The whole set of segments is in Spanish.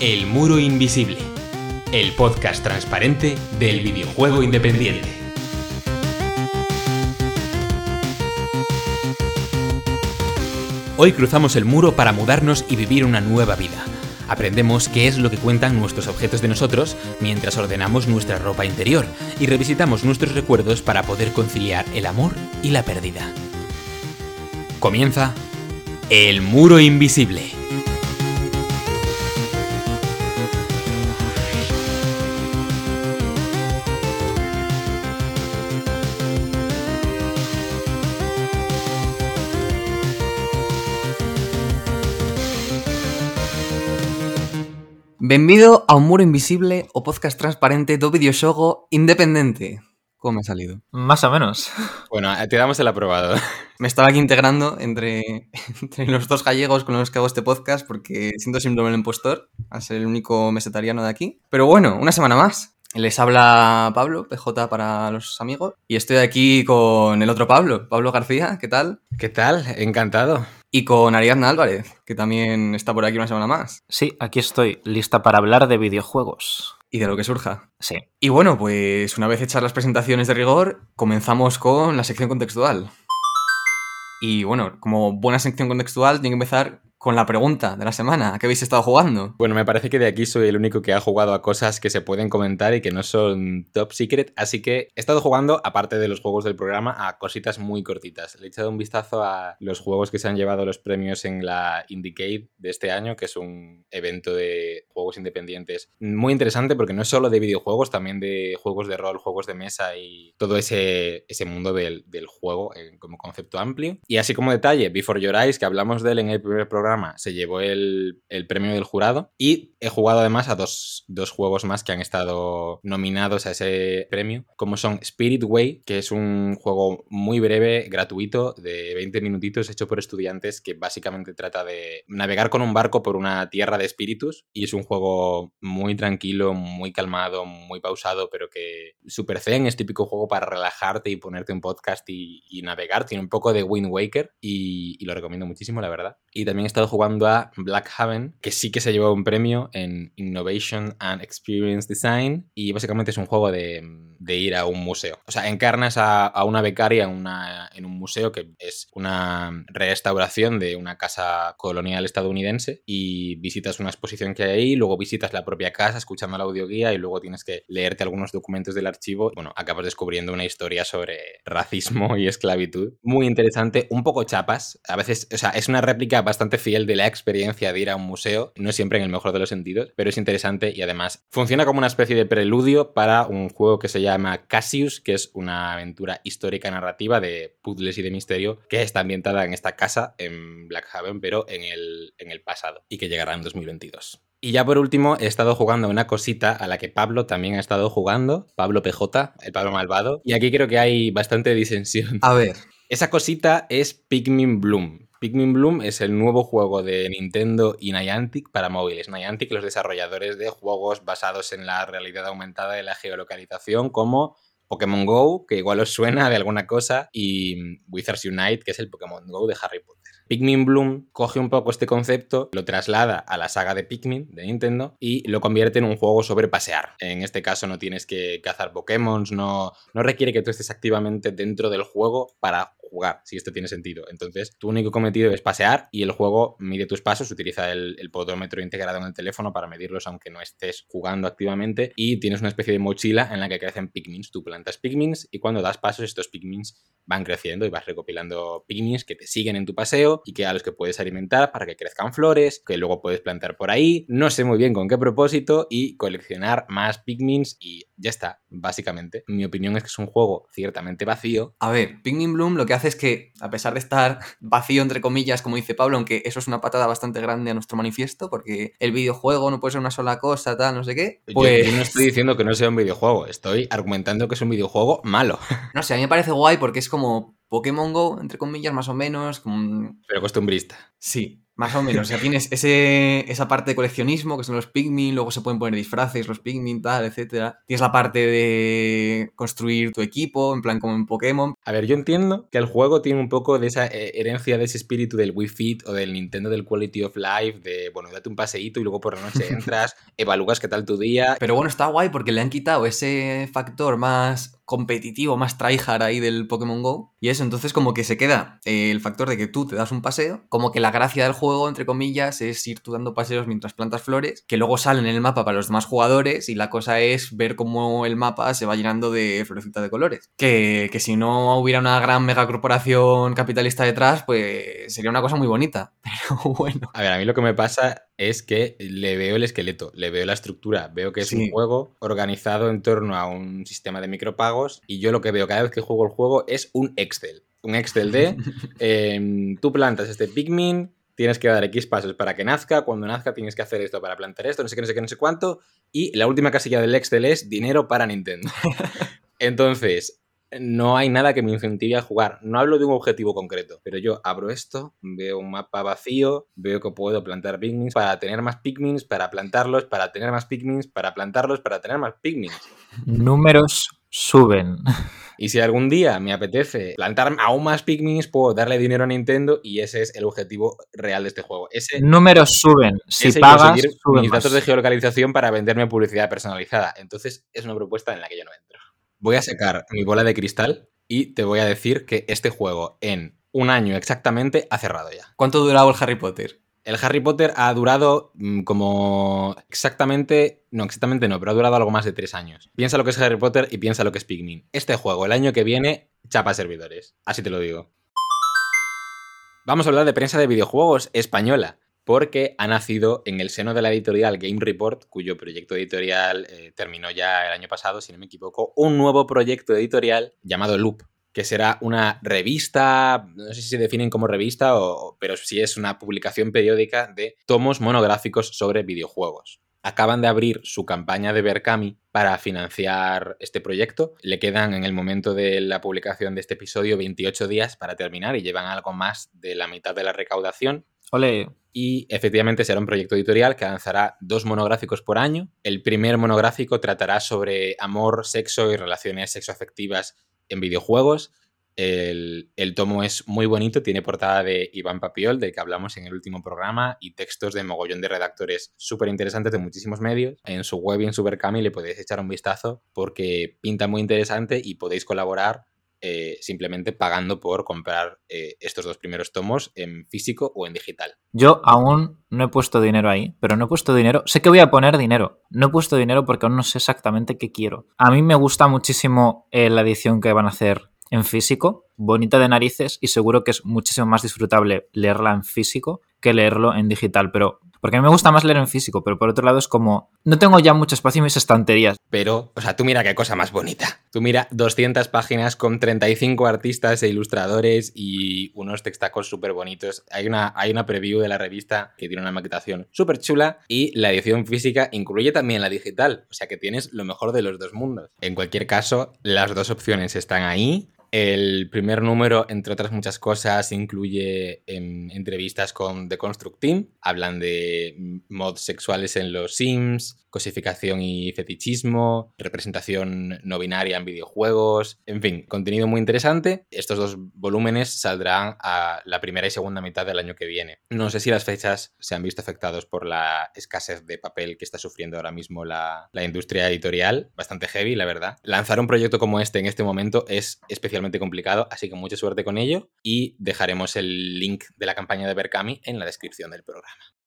El Muro Invisible, el podcast transparente del videojuego independiente. Hoy cruzamos el muro para mudarnos y vivir una nueva vida. Aprendemos qué es lo que cuentan nuestros objetos de nosotros mientras ordenamos nuestra ropa interior y revisitamos nuestros recuerdos para poder conciliar el amor y la pérdida. Comienza El Muro Invisible. Benvido a Un Muro Invisible o podcast transparente do videoxogo independente. Como me ha salido? Más o menos. Bueno, te damos el aprobado. Me estaba aquí integrando entre, entre los dos gallegos con los que hago este podcast porque siento síndrome del impostor a ser el único mesetariano de aquí. Pero bueno, una semana más. Les habla Pablo, PJ para los amigos, y estoy aquí con el otro Pablo, Pablo García, ¿qué tal? ¿Qué tal? Encantado. Y con Ariadna Álvarez, que también está por aquí una semana más. Sí, aquí estoy, lista para hablar de videojuegos. Y de lo que surja. Sí. Y bueno, pues una vez hechas las presentaciones de rigor, comenzamos con la sección contextual. Y bueno, como buena sección contextual, tiene que empezar con la pregunta de la semana. ¿A qué habéis estado jugando? Bueno, me parece que de aquí soy el único que ha jugado a cosas que se pueden comentar y que no son top secret, así que he estado jugando, aparte de los juegos del programa, a cositas muy cortitas. Le he echado un vistazo a los juegos que se han llevado los premios en la Indicate de este año, que es un evento de juegos independientes muy interesante porque no es solo de videojuegos, también de juegos de rol, juegos de mesa y todo ese, ese mundo del, del juego como concepto amplio. Y así como detalle, Before Your Eyes, que hablamos de él en el primer programa, se llevó el, el, premio del jurado y he jugado además a dos, dos, juegos más que han estado nominados a ese premio, como son Spirit Way, que es un juego muy breve, gratuito, de 20 minutitos, hecho por estudiantes, que básicamente trata de navegar con un barco por una tierra de espíritus y es un juego muy tranquilo, muy calmado, muy pausado, pero que super zen, es típico juego para relajarte y ponerte un podcast y, y navegar, tiene un poco de Wind Waker y, y lo recomiendo muchísimo, la verdad. Y también he estado jugando a Black Haven, que sí que se llevó un premio en Innovation and Experience Design y básicamente es un juego de, de ir a un museo. O sea, encarnas a, a una becaria una, en, un museo que es una restauración de una casa colonial estadounidense y visitas una exposición que hay ahí, luego visitas la propia casa escuchando la audioguía y luego tienes que leerte algunos documentos del archivo. Bueno, acabas descubriendo una historia sobre racismo y esclavitud. Muy interesante, un poco chapas. A veces, o sea, es una réplica bastante fiel de la experiencia de ir a un museo, no siempre en el mejor de los sentidos, pero es interesante y además funciona como una especie de preludio para un juego que se llama Cassius, que es una aventura histórica narrativa de puzzles y de misterio que está ambientada en esta casa en Blackhaven, pero en el, en el pasado y que llegará en 2022. Y ya por último, he estado jugando una cosita a la que Pablo también ha estado jugando, Pablo PJ, el Pablo malvado, y aquí creo que hay bastante disensión. A ver. Esa cosita es Pikmin Bloom. Pikmin Bloom es el nuevo juego de Nintendo y Niantic para móviles. Niantic, los desarrolladores de juegos basados en la realidad aumentada y la geolocalización, como Pokémon Go, que igual os suena de alguna cosa, y Wizards Unite, que es el Pokémon Go de Harry Potter. Pikmin Bloom coge un poco este concepto, lo traslada a la saga de Pikmin de Nintendo y lo convierte en un juego sobre pasear. En este caso no tienes que cazar Pokémon, no, no requiere que tú estés activamente dentro del juego para jugar, si esto tiene sentido. Entonces, tu único cometido es pasear y el juego mide tus pasos, utiliza el, el podómetro integrado en el teléfono para medirlos aunque no estés jugando activamente y tienes una especie de mochila en la que crecen Pikmins. Tú plantas Pikmins y cuando das pasos estos Pikmins van creciendo y vas recopilando Pikmins que te siguen en tu paseo y que a los que puedes alimentar para que crezcan flores, que luego puedes plantar por ahí. No sé muy bien con qué propósito y coleccionar más Pikmins y ya está, básicamente. Mi opinión es que es un juego ciertamente vacío. A ver, Pikmin Bloom lo que hace es que, a pesar de estar vacío, entre comillas, como dice Pablo, aunque eso es una patada bastante grande a nuestro manifiesto, porque el videojuego no puede ser una sola cosa, tal, no sé qué. Pues... Yo, yo no estoy diciendo que no sea un videojuego, estoy argumentando que es un videojuego malo. No sé, a mí me parece guay porque es como Pokémon Go, entre comillas, más o menos. Como... Pero costumbrista. Sí. Más o menos, o sea, tienes ese, esa parte de coleccionismo, que son los Pikmin, luego se pueden poner disfraces, los Pikmin, tal, etcétera. Tienes la parte de construir tu equipo, en plan como en Pokémon. A ver, yo entiendo que el juego tiene un poco de esa herencia, de ese espíritu del Wii Fit o del Nintendo del Quality of Life, de, bueno, date un paseíto y luego por la noche entras, evalúas qué tal tu día. Pero bueno, está guay porque le han quitado ese factor más competitivo, más tryhard ahí del Pokémon Go. Y eso, entonces como que se queda eh, el factor de que tú te das un paseo, como que la gracia del juego, entre comillas, es ir tú dando paseos mientras plantas flores, que luego salen en el mapa para los demás jugadores y la cosa es ver cómo el mapa se va llenando de florecitas de colores. Que, que si no hubiera una gran megacorporación capitalista detrás, pues sería una cosa muy bonita. Pero bueno. A ver, a mí lo que me pasa es que le veo el esqueleto, le veo la estructura, veo que es un juego organizado en torno a un sistema de micropagos y yo lo que veo cada vez que juego el juego es un Excel. Un Excel de em, tú plantas este Pikmin, tienes que dar X pasos para que nazca, cuando nazca tienes que hacer esto para plantar esto, no sé qué, no sé qué, no sé cuánto y la última casilla del Excel es dinero para Nintendo. Entonces, no hay nada que me incentive a jugar. No hablo de un objetivo concreto, pero yo abro esto, veo un mapa vacío, veo que puedo plantar Pikmins para tener más Pikmins, para plantarlos, para tener más Pikmins, para plantarlos, para tener más Pikmins. Números suben. Y si algún día me apetece plantar aún más Pikmins, puedo darle dinero a Nintendo y ese es el objetivo real de este juego. Ese, Números suben. Si ese pagas, conseguir sube mis más. datos de geolocalización para venderme publicidad personalizada. Entonces es una propuesta en la que yo no entro. Voy a sacar mi bola de cristal y te voy a decir que este juego en un año exactamente ha cerrado ya. ¿Cuánto duraba el Harry Potter? El Harry Potter ha durado mm, como exactamente, no, exactamente no, pero ha durado algo más de tres años. Piensa lo que es Harry Potter y piensa lo que es Pikmin. Este juego, el año que viene, chapa servidores. Así te lo digo. Vamos a hablar de prensa de videojuegos española, porque ha nacido en el seno de la editorial Game Report, cuyo proyecto editorial eh, terminó ya el año pasado, si no me equivoco, un nuevo proyecto editorial llamado Loop, que será una revista, no sé si se definen como revista, o, pero sí es una publicación periódica de tomos monográficos sobre videojuegos. Acaban de abrir su campaña de Berkami para financiar este proyecto. Le quedan en el momento de la publicación de este episodio 28 días para terminar y llevan algo más de la mitad de la recaudación. Ole, Y efectivamente será un proyecto editorial que lanzará dos monográficos por año. El primer monográfico tratará sobre amor, sexo y relaciones sexoafectivas en videojuegos. El, tomo es muy bonito, tiene portada de Iván Papiol, del que hablamos en el último programa, y textos de mogollón de redactores súper interesantes de muchísimos medios. En su web y en su Berkami le podéis echar un vistazo porque pinta muy interesante y podéis colaborar eh, simplemente pagando por comprar eh, estos dos primeros tomos en físico o en digital. yo aún no he puesto dinero ahí, pero no he puesto dinero. Sé que voy a poner dinero. No he puesto dinero porque aún no sé exactamente qué quiero. A mí me gusta muchísimo eh, la edición que van a hacer en físico, bonita de narices y seguro que es muchísimo más disfrutable leerla en físico que leerlo en digital, pero porque a mí me gusta más leer en físico, pero por otro lado es como no tengo ya mucho espacio en mis estanterías. Pero, o sea, tú mira qué cosa más bonita. Tú mira 200 páginas con 35 artistas e ilustradores y unos textacos súper bonitos. Hay una, hay una preview de la revista que tiene una maquetación súper chula y la edición física incluye también la digital. O sea que tienes lo mejor de los dos mundos. En cualquier caso, las dos opciones están ahí. El primer número, entre otras muchas cosas, incluye em, entrevistas con The Construct Team. Hablan de mods sexuales en los Sims, cosificación y fetichismo, representación no binaria en videojuegos, en fin, contenido muy interesante. Estos dos volúmenes saldrán a la primera y segunda mitad del año que viene. No sé si las fechas se han visto afectados por la escasez de papel que está sufriendo ahora mismo la, la industria editorial, bastante heavy, la verdad. Lanzar un proyecto como este en este momento es especialmente complicado, así que mucha suerte con ello y dejaremos el link de la campaña de Berkami en la descripción del programa.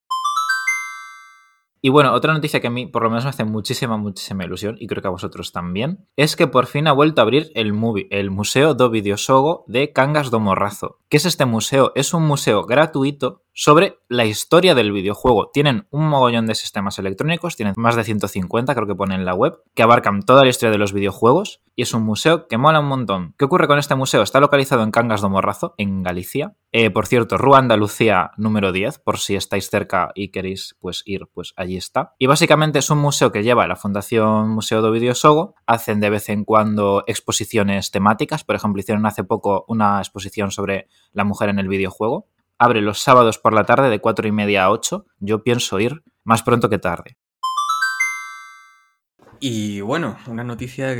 Y bueno, otra noticia que a mí por lo menos me hace muchísima, muchísima ilusión, y creo que a vosotros también, es que por fin ha vuelto a abrir el, movie, el Museo do Videosogo de Cangas do Morrazo. ¿Qué es este museo? Es un museo gratuito sobre la historia del videojuego. Tienen un mogollón de sistemas electrónicos, tienen más de 150, creo que pone en la web, que abarcan toda la historia de los videojuegos, y es un museo que mola un montón. ¿Qué ocurre con este museo? Está localizado en Cangas do Morrazo, en Galicia. Eh, por cierto, Rúa Andalucía número 10, por si estáis cerca y queréis pues ir, pues allí está. Y básicamente es un museo que lleva la Fundación Museo do Videosogo. Hacen de vez en cuando exposiciones temáticas. Por ejemplo, hicieron hace poco una exposición sobre la mujer en el videojuego. abre los sábados por la tarde de 4 y media a 8. Yo pienso ir más pronto que tarde. Y bueno, una noticia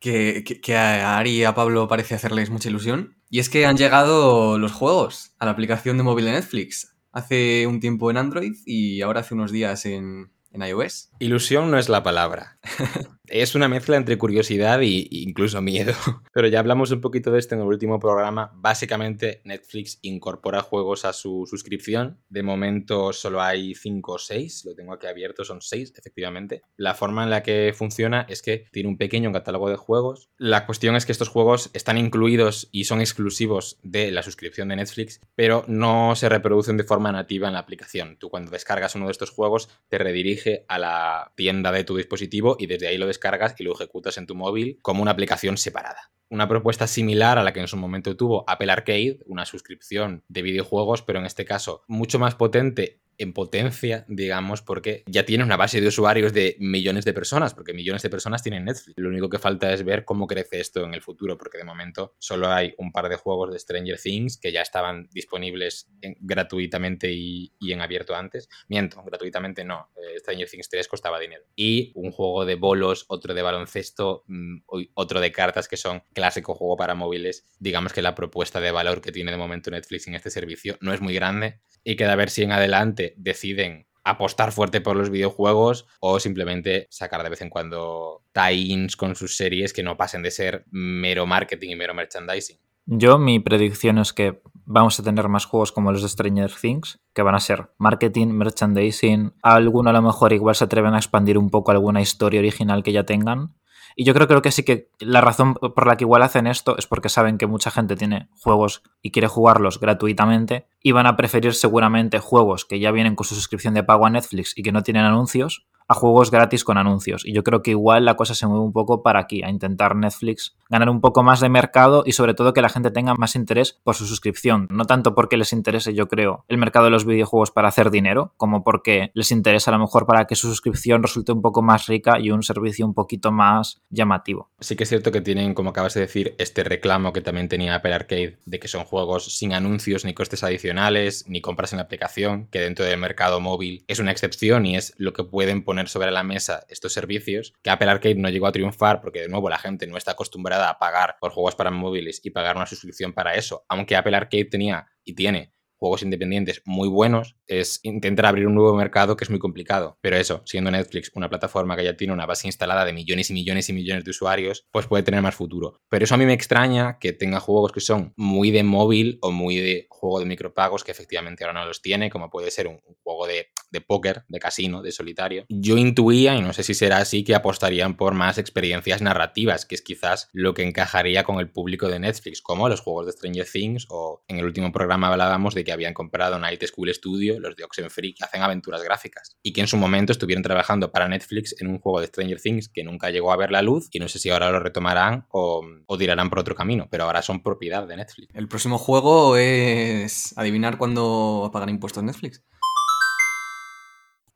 que, que, a Ari y a Pablo parece hacerles mucha ilusión. Y es que han llegado los juegos a la aplicación de móvil de Netflix. Hace un tiempo en Android y ahora hace unos días en, en iOS. Ilusión no es la palabra. es una mezcla entre curiosidad e incluso miedo. Pero ya hablamos un poquito de esto en el último programa. Básicamente, Netflix incorpora juegos a su suscripción. De momento solo hay 5 o 6. Lo tengo aquí abierto, son 6, efectivamente. La forma en la que funciona es que tiene un pequeño catálogo de juegos. La cuestión es que estos juegos están incluidos y son exclusivos de la suscripción de Netflix, pero no se reproducen de forma nativa en la aplicación. Tú cuando descargas uno de estos juegos te redirige a la tienda de tu dispositivo y desde ahí lo descargas y lo ejecutas en tu móvil como una aplicación separada. Una propuesta similar a la que en su momento tuvo Apple Arcade, una suscripción de videojuegos, pero en este caso mucho más potente en potencia, digamos, porque ya tiene una base de usuarios de millones de personas, porque millones de personas tienen Netflix. Lo único que falta es ver cómo crece esto en el futuro, porque de momento solo hay un par de juegos de Stranger Things que ya estaban disponibles gratuitamente y, en abierto antes. Miento, gratuitamente no. Eh, Stranger Things 3 costaba dinero. Y un juego de bolos, otro de baloncesto, mm, otro de cartas que son clásico juego para móviles. Digamos que la propuesta de valor que tiene de momento Netflix en este servicio no es muy grande y queda a ver si en adelante deciden apostar fuerte por los videojuegos o simplemente sacar de vez en cuando tie-ins con sus series que no pasen de ser mero marketing y mero merchandising. Yo mi predicción es que vamos a tener más juegos como los de Stranger Things, que van a ser marketing, merchandising, alguno a lo mejor igual se atreven a expandir un poco alguna historia original que ya tengan, y yo creo, creo que sí que la razón por la que igual hacen esto es porque saben que mucha gente tiene juegos y quiere jugarlos gratuitamente y van a preferir seguramente juegos que ya vienen con su suscripción de pago a Netflix y que no tienen anuncios a juegos gratis con anuncios. Y yo creo que igual la cosa se mueve un poco para aquí, a intentar Netflix ganar un poco más de mercado y sobre todo que la gente tenga más interés por su suscripción. No tanto porque les interese, yo creo, el mercado de los videojuegos para hacer dinero, como porque les interesa a lo mejor para que su suscripción resulte un poco más rica y un servicio un poquito más llamativo. Sí que es cierto que tienen, como acabas de decir, este reclamo que también tenía Apple Arcade de que son juegos sin anuncios ni costes adicionales, ni compras en la aplicación, que dentro del mercado móvil es una excepción y es lo que pueden poner sobre la mesa estos servicios, que Apple Arcade no llegó a triunfar porque de nuevo la gente no está acostumbrada a pagar por juegos para móviles y pagar una suscripción para eso, aunque Apple Arcade tenía y tiene juegos independientes muy buenos, es intentar abrir un nuevo mercado que es muy complicado. Pero eso, siendo Netflix una plataforma que ya tiene una base instalada de millones y millones y millones de usuarios, pues puede tener más futuro. Pero eso a mí me extraña que tenga juegos que son muy de móvil o muy de juego de micropagos, que efectivamente ahora no los tiene, como puede ser un, juego de, de póker, de casino, de solitario. Yo intuía, y no sé si será así, que apostarían por más experiencias narrativas, que es quizás lo que encajaría con el público de Netflix, como los juegos de Stranger Things o en el último programa hablábamos de que habían comprado Night School Studio, los de Oxenfree, que hacen aventuras gráficas y que en su momento estuvieron trabajando para Netflix en un juego de Stranger Things que nunca llegó a ver la luz y no sé si ahora lo retomarán o, o tirarán por otro camino, pero ahora son propiedad de Netflix. El próximo juego es adivinar cuándo pagar impuestos Netflix.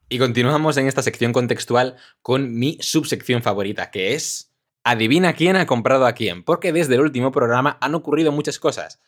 Y continuamos en esta sección contextual con mi subsección favorita, que es Adivina quién ha comprado a quién, porque desde el último programa han ocurrido muchas cosas.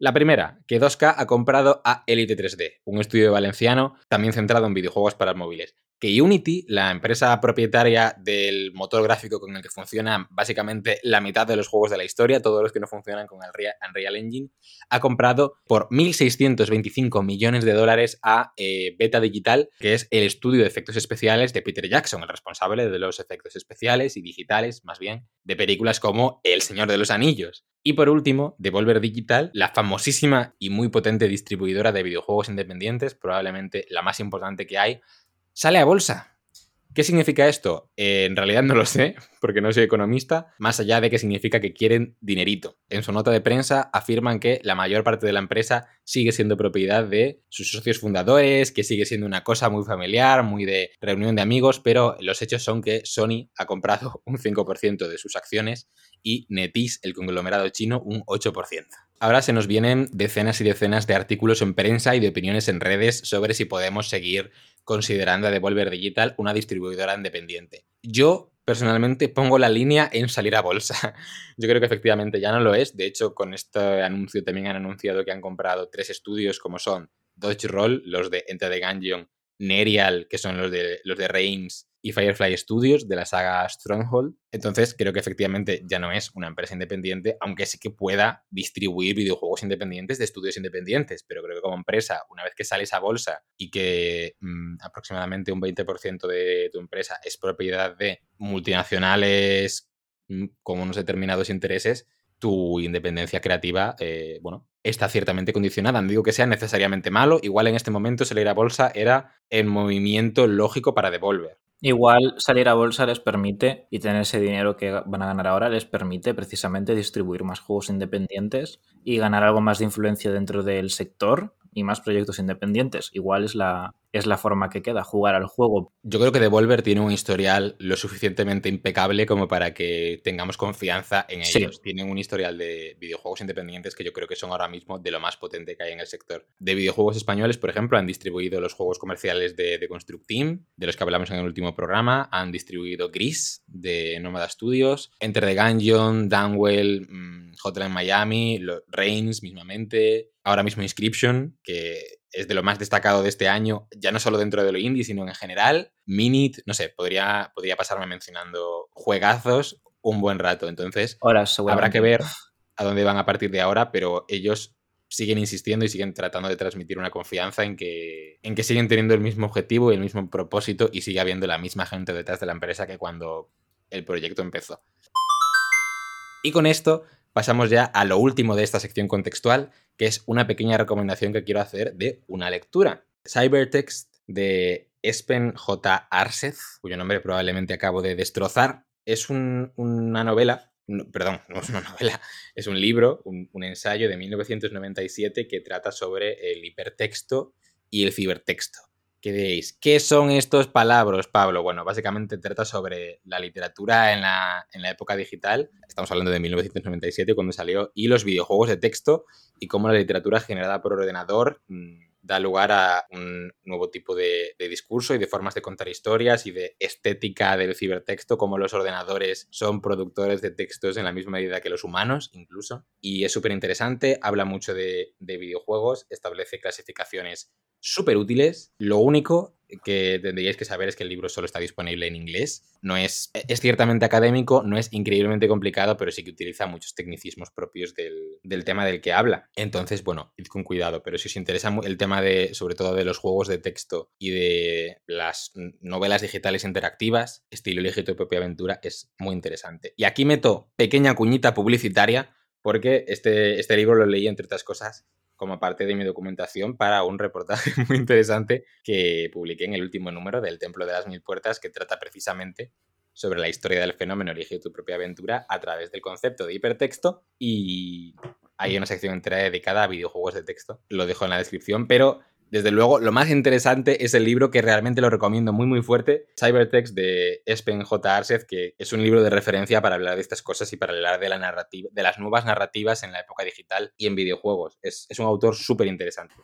La primera, que 2K ha comprado a Elite 3D, un estudio valenciano también centrado en videojuegos para móviles. Que Unity, la empresa propietaria del motor gráfico con el que funcionan básicamente la mitad de los juegos de la historia, todos los que no funcionan con el Unreal Engine, ha comprado por 1.625 millones de dólares a eh, Beta Digital, que es el estudio de efectos especiales de Peter Jackson, el responsable de los efectos especiales y digitales, más bien, de películas como El Señor de los Anillos. Y por último, Devolver Digital, la famosísima y muy potente distribuidora de videojuegos independientes, probablemente la más importante que hay, sale a bolsa. ¿Qué significa esto? Eh, en realidad no lo sé, porque no soy economista, más allá de que significa que quieren dinerito. En su nota de prensa afirman que la mayor parte de la empresa sigue siendo propiedad de sus socios fundadores, que sigue siendo una cosa muy familiar, muy de reunión de amigos, pero los hechos son que Sony ha comprado un 5% de sus acciones y Netis, el conglomerado chino, un 8%. Ahora se nos vienen decenas y decenas de artículos en prensa y de opiniones en redes sobre si podemos seguir considerando a Devolver Digital una distribuidora independiente. Yo personalmente pongo la línea en salir a bolsa. Yo creo que efectivamente ya no lo es. De hecho, con este anuncio también han anunciado que han comprado tres estudios como son Dodge Roll, los de Enter the Gungeon, Nerial, que son los de, los de Reims, y Firefly Studios de la saga Stronghold. Entonces creo que efectivamente ya no es una empresa independiente, aunque sí que pueda distribuir videojuegos independientes de estudios independientes. Pero creo que como empresa, una vez que sales a bolsa y que mm, aproximadamente un 20% de tu empresa es propiedad de multinacionales mm, con unos determinados intereses, tu independencia creativa, eh, bueno, está ciertamente condicionada. No digo que sea necesariamente malo, igual en este momento salir a bolsa era el movimiento lógico para Devolver. Igual salir a bolsa les permite, y tener ese dinero que van a ganar ahora, les permite precisamente distribuir más juegos independientes y ganar algo más de influencia dentro del sector y más proyectos independientes. Igual es la, es la forma que queda, jugar al juego. Yo creo que Devolver tiene un historial lo suficientemente impecable como para que tengamos confianza en ellos. Tienen un historial de videojuegos independientes que yo creo que son ahora mismo de lo más potente que hay en el sector. De videojuegos españoles, por ejemplo, han distribuido los juegos comerciales de, de Construct Team, de los que hablamos en el último programa, han distribuido Gris de Nomada Studios, Enter the Gungeon, Downwell, mm, Hotline Miami, Reigns mismamente, ahora mismo Inscription, que es de lo más destacado de este año, ya no solo dentro de lo indie, sino en general. Minit, no sé, podría, podría pasarme mencionando juegazos un buen rato. Entonces, habrá que ver a dónde van a partir de ahora, pero ellos siguen insistiendo y siguen tratando de transmitir una confianza en que, en que siguen teniendo el mismo objetivo y el mismo propósito y sigue habiendo la misma gente detrás de la empresa que cuando el proyecto empezó. Y con esto pasamos ya a lo último de esta sección contextual, que es una pequeña recomendación que quiero hacer de una lectura. Cybertext de Espen J. Arseth, cuyo nombre probablemente acabo de destrozar, es una novela, perdón, no es una novela, es un libro, un, un ensayo de 1997 que trata sobre el hipertexto y el cibertexto. ¿Qué diréis? ¿Qué son estos palabras, Pablo? Bueno, básicamente trata sobre la literatura en la, en la, época digital. Estamos hablando de 1997, cuando salió, y los videojuegos de texto, y cómo la literatura generada por ordenador mmm, da lugar a un nuevo tipo de, discurso y de formas de contar historias y de estética del cibertexto, como los ordenadores son productores de textos en la misma medida que los humanos, incluso. Y es súper interesante, habla mucho de videojuegos, establece clasificaciones súper útiles. Lo único que tendríais que saber es que el libro solo está disponible en inglés. No es, es ciertamente académico, no es increíblemente complicado, pero sí que utiliza muchos tecnicismos propios del, del, tema del que habla. Entonces, bueno, id con cuidado, pero si os interesa el tema de, sobre todo de los juegos de texto y de las novelas digitales interactivas, estilo Elige tu propia aventura, es muy interesante. Y aquí meto pequeña cuñita publicitaria porque este, este libro lo leí, entre otras cosas, como parte de mi documentación para un reportaje muy interesante que publiqué en el último número del Templo de las Mil Puertas que trata precisamente sobre la historia del fenómeno Elige tu propia aventura a través del concepto de hipertexto y hay una sección entera dedicada a videojuegos de texto. Lo dejo en la descripción, pero desde luego, lo más interesante es el libro que realmente lo recomiendo muy muy fuerte, Cybertext de Espen J. Arseth, que es un libro de referencia para hablar de estas cosas y para hablar de la narrativa, de las nuevas narrativas en la época digital y en videojuegos. Es, es un autor súper interesante.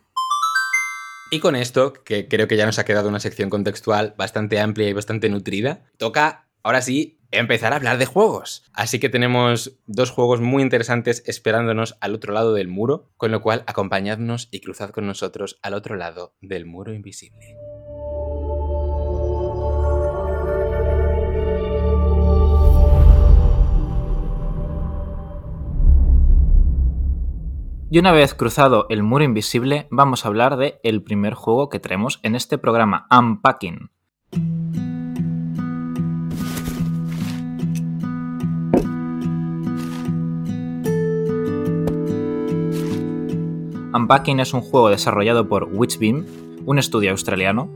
Y con esto, que creo que ya nos ha quedado una sección contextual bastante amplia y bastante nutrida, toca ahora sí empezar a hablar de juegos. Así que tenemos dos juegos muy interesantes esperándonos al otro lado del muro, con lo cual acompañadnos y cruzad con nosotros al otro lado del muro invisible. Y una vez cruzado el muro invisible, vamos a hablar de el primer juego que traemos en este programa, Unpacking. Unpacking es un juego desarrollado por Witchbeam, un estudio australiano.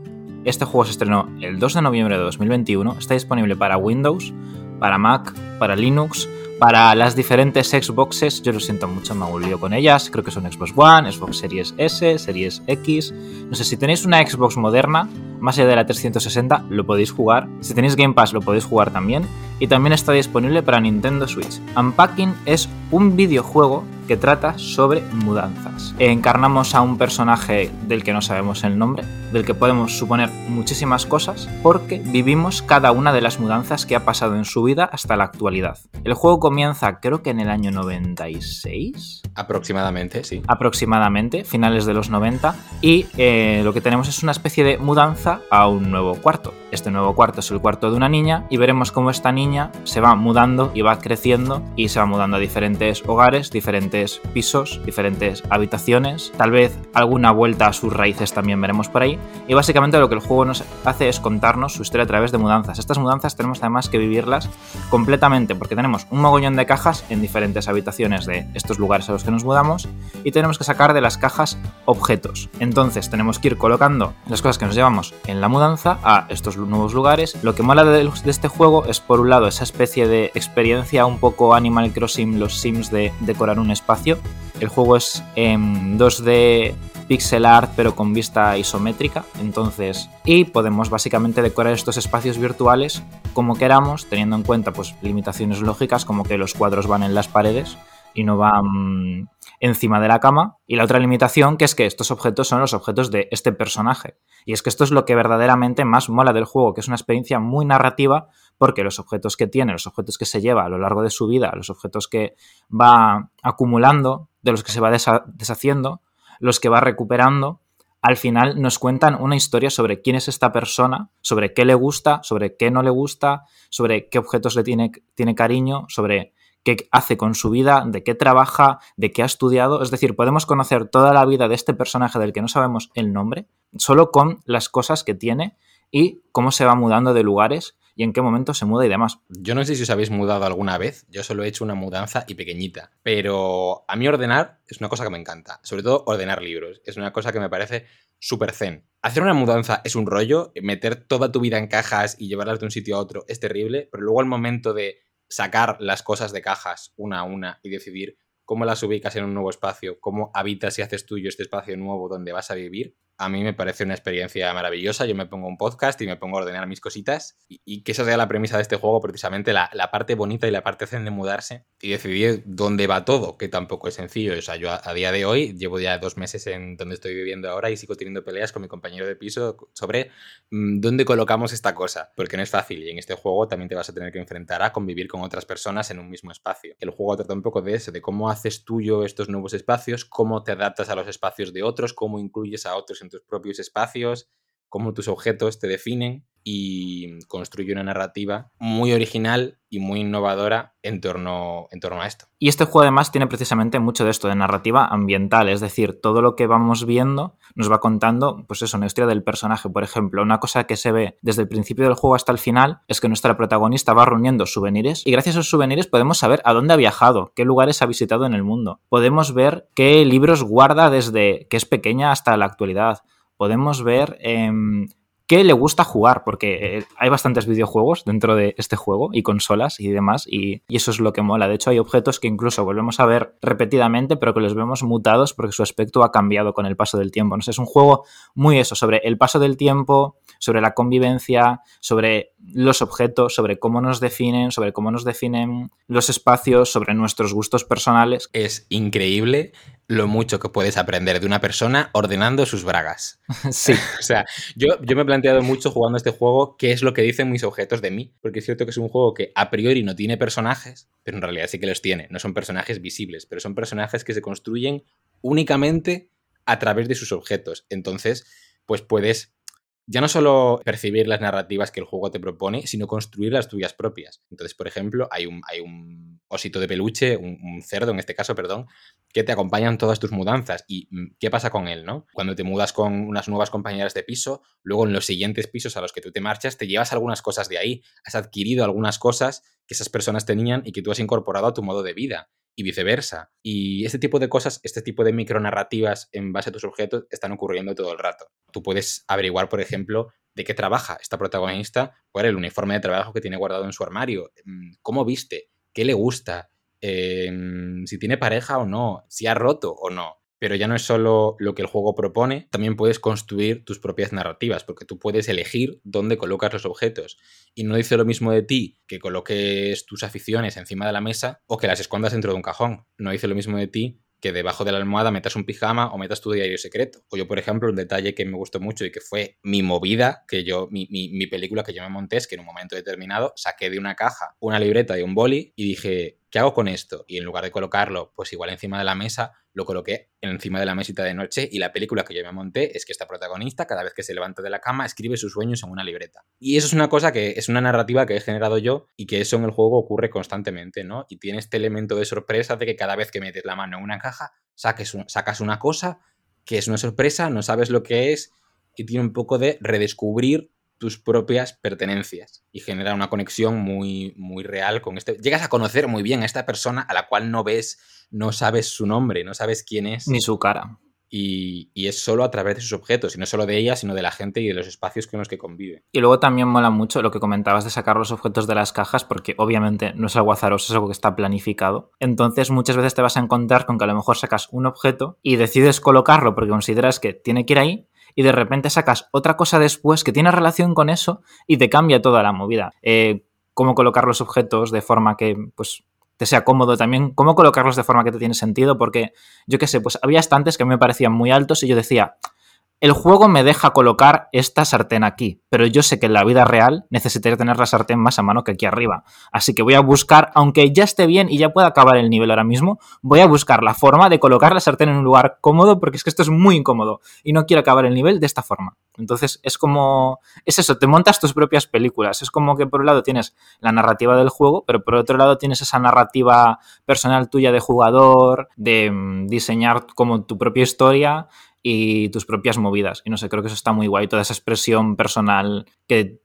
Este juego se estrenó el 2 de noviembre de 2021, está disponible para Windows, para Mac, para Linux, para las diferentes Xboxes, yo lo siento mucho, me hago lío con ellas, creo que son Xbox One, Xbox Series S, Series X, no sé, si tenéis una Xbox moderna, más allá de la 360, lo podéis jugar, si tenéis Game Pass lo podéis jugar también, y también está disponible para Nintendo Switch. Unpacking es un videojuego que trata sobre mudanzas. Encarnamos a un personaje del que no sabemos el nombre, del que podemos suponer muchísimas cosas, porque vivimos cada una de las mudanzas que ha pasado en su vida hasta la actualidad. El juego comienza creo que en el año 96. Aproximadamente, sí. Aproximadamente, finales de los 90, y eh, lo que tenemos es una especie de mudanza a un nuevo cuarto. Este nuevo cuarto es el cuarto de una niña y veremos cómo esta niña se va mudando y va creciendo y se va mudando a diferentes hogares, diferentes pisos, diferentes habitaciones, tal vez alguna vuelta a sus raíces también veremos por ahí. Y básicamente lo que el juego nos hace es contarnos su historia a través de mudanzas. Estas mudanzas tenemos además que vivirlas completamente porque tenemos un mogollón de cajas en diferentes habitaciones de estos lugares a los que nos mudamos y tenemos que sacar de las cajas objetos. Entonces tenemos que ir colocando las cosas que nos llevamos en la mudanza a estos nuevos lugares. Lo que mola de, este juego es, por un lado, esa especie de experiencia un poco Animal Crossing, los Sims de decorar un espacio. El juego es en 2D pixel art pero con vista isométrica entonces y podemos básicamente decorar estos espacios virtuales como queramos teniendo en cuenta pues limitaciones lógicas como que los cuadros van en las paredes y no van encima de la cama. Y la otra limitación que es que estos objetos son los objetos de este personaje. Y es que esto es lo que verdaderamente más mola del juego, que es una experiencia muy narrativa porque los objetos que tiene, los objetos que se lleva a lo largo de su vida, los objetos que va acumulando, de los que se va deshaciendo, los que va recuperando, al final nos cuentan una historia sobre quién es esta persona, sobre qué le gusta, sobre qué no le gusta, sobre qué objetos le tiene, tiene cariño, sobre qué hace con su vida, de qué trabaja, de qué ha estudiado. Es decir, podemos conocer toda la vida de este personaje del que no sabemos el nombre, solo con las cosas que tiene y cómo se va mudando de lugares y en qué momento se muda y demás. Yo no sé si os habéis mudado alguna vez, yo solo he hecho una mudanza y pequeñita, pero a mí ordenar es una cosa que me encanta, sobre todo ordenar libros, es una cosa que me parece súper zen. Hacer una mudanza es un rollo, meter toda tu vida en cajas y llevarlas de un sitio a otro es terrible, pero luego al momento de sacar las cosas de cajas una a una y decidir cómo las ubicas en un nuevo espacio, cómo habitas y haces tuyo este espacio nuevo donde vas a vivir, a mí me parece una experiencia maravillosa. Yo me pongo un podcast y me pongo a ordenar mis cositas. Y, que esa sea la premisa de este juego, precisamente la, parte bonita y la parte zen de mudarse y decidir dónde va todo, que tampoco es sencillo. O sea, yo a, día de hoy llevo ya dos meses en donde estoy viviendo ahora y sigo teniendo peleas con mi compañero de piso sobre mm, dónde colocamos esta cosa, porque no es fácil. Y en este juego también te vas a tener que enfrentar a convivir con otras personas en un mismo espacio. El juego trata un poco de eso, de cómo haces tuyo estos nuevos espacios, cómo te adaptas a los espacios de otros, cómo incluyes a otros en tus propios espacios, cómo tus objetos te definen y construye una narrativa muy original y muy innovadora en torno, en torno a esto. Y este juego además tiene precisamente mucho de esto, de narrativa ambiental, es decir, todo lo que vamos viendo nos va contando, pues eso, una historia del personaje. Por ejemplo, una cosa que se ve desde el principio del juego hasta el final es que nuestra protagonista va reuniendo souvenirs y gracias a esos souvenirs podemos saber a dónde ha viajado, qué lugares ha visitado en el mundo. Podemos ver qué libros guarda desde que es pequeña hasta la actualidad podemos ver eh, qué le gusta jugar, porque eh, hay bastantes videojuegos dentro de este juego y consolas y demás, y, eso es lo que mola. De hecho, hay objetos que incluso volvemos a ver repetidamente, pero que los vemos mutados porque su aspecto ha cambiado con el paso del tiempo. No es un juego muy eso, sobre el paso del tiempo, sobre la convivencia, sobre los objetos, sobre cómo nos definen, sobre cómo nos definen los espacios, sobre nuestros gustos personales. Es increíble lo mucho que puedes aprender de una persona ordenando sus bragas. Sí. o sea, yo, yo me he planteado mucho jugando este juego qué es lo que dicen mis objetos de mí, porque es cierto que es un juego que a priori no tiene personajes, pero en realidad sí que los tiene. No son personajes visibles, pero son personajes que se construyen únicamente a través de sus objetos. Entonces, pues puedes ya no solo percibir las narrativas que el juego te propone, sino construir las tuyas propias. Entonces, por ejemplo, hay un, hay un osito de peluche, un, cerdo en este caso, perdón, que te acompaña en todas tus mudanzas. ¿Y mm, qué pasa con él, no? Cuando te mudas con unas nuevas compañeras de piso, luego en los siguientes pisos a los que tú te marchas, te llevas algunas cosas de ahí, has adquirido algunas cosas que esas personas tenían y que tú has incorporado a tu modo de vida y viceversa. Y este tipo de cosas, este tipo de micronarrativas en base a tus objetos están ocurriendo todo el rato. Tú puedes averiguar, por ejemplo, de qué trabaja esta protagonista, cuál es el uniforme de trabajo que tiene guardado en su armario, mm, cómo viste, qué le gusta, em, si tiene pareja o no, si ha roto o no. Pero ya no es solo lo que el juego propone, también puedes construir tus propias narrativas, porque tú puedes elegir dónde colocas los objetos. Y no dice lo mismo de ti que coloques tus aficiones encima de la mesa o que las escondas dentro de un cajón. No dice lo mismo de ti que debajo de la almohada metas un pijama o metas tu diario secreto. O yo, por ejemplo, un detalle que me gustó mucho y que fue mi movida, que yo, mi, mi película que yo me monté es que en un momento determinado saqué de una caja una libreta y un boli y dije, ¿qué hago con esto? Y en lugar de colocarlo, pues igual encima de la mesa, lo coloqué encima de la mesita de noche y la película que yo me monté es que esta protagonista, cada vez que se levanta de la cama, escribe sus sueños en una libreta. Y eso es una cosa que es una narrativa que he generado yo y que eso en el juego ocurre constantemente, ¿no? Y tiene este elemento de sorpresa de que cada vez que metes la mano en una caja, saques sacas una cosa que es una sorpresa, no sabes lo que es y tiene un poco de redescubrir tus propias pertenencias y genera una conexión muy, muy real con este. Llegas a conocer muy bien a esta persona a la cual no ves, no sabes su nombre, no sabes quién es. Ni su cara. Y, y, es solo a través de sus objetos, y no solo de ella, sino de la gente y de los espacios con los que convive. Y luego también mola mucho lo que comentabas de sacar los objetos de las cajas, porque obviamente no es algo azaroso, es algo que está planificado. Entonces muchas veces te vas a encontrar con que a lo mejor sacas un objeto y decides colocarlo porque consideras que tiene que ir ahí, y de repente sacas otra cosa después que tiene relación con eso y te cambia toda la movida. Eh, cómo colocar los objetos de forma que pues te sea cómodo también, cómo colocarlos de forma que te tiene sentido, porque yo qué sé, pues había estantes que me parecían muy altos y yo decía, el juego me deja colocar esta sartén aquí, pero yo sé que en la vida real necesitaría tener la sartén más a mano que aquí arriba. Así que voy a buscar, aunque ya esté bien y ya pueda acabar el nivel ahora mismo, voy a buscar la forma de colocar la sartén en un lugar cómodo, porque es que esto es muy incómodo y no quiero acabar el nivel de esta forma. Entonces es como, es eso, te montas tus propias películas. Es como que por un lado tienes la narrativa del juego, pero por otro lado tienes esa narrativa personal tuya de jugador, de mm, diseñar como tu propia historia y tus propias movidas. Y no sé, creo que eso está muy guay, toda esa expresión personal que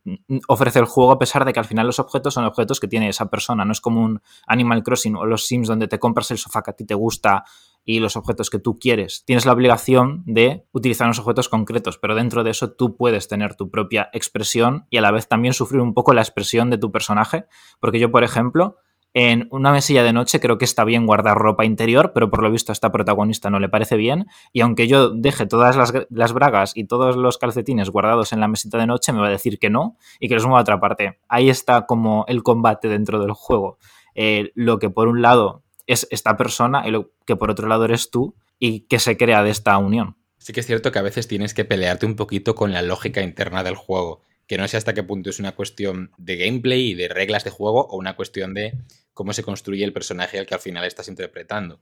ofrece el juego, a pesar de que al final los objetos son objetos que tiene esa persona. No es como un Animal Crossing o los Sims donde te compras el sofá que a ti te gusta y los objetos que tú quieres. Tienes la obligación de utilizar unos objetos concretos, pero dentro de eso tú puedes tener tu propia expresión y a la vez también sufrir un poco la expresión de tu personaje. Porque yo, por ejemplo, en una mesilla de noche creo que está bien guardar ropa interior, pero por lo visto a esta protagonista no le parece bien. Y aunque yo deje todas las, bragas y todos los calcetines guardados en la mesita de noche, me va a decir que no y que los mueva a otra parte. Ahí está como el combate dentro del juego. Eh, lo que por un lado es esta persona y lo que por otro lado eres tú y que se crea de esta unión. Sí que es cierto que a veces tienes que pelearte un poquito con la lógica interna del juego que no sé hasta qué punto es una cuestión de gameplay y de reglas de juego o una cuestión de cómo se construye el personaje al que al final estás interpretando.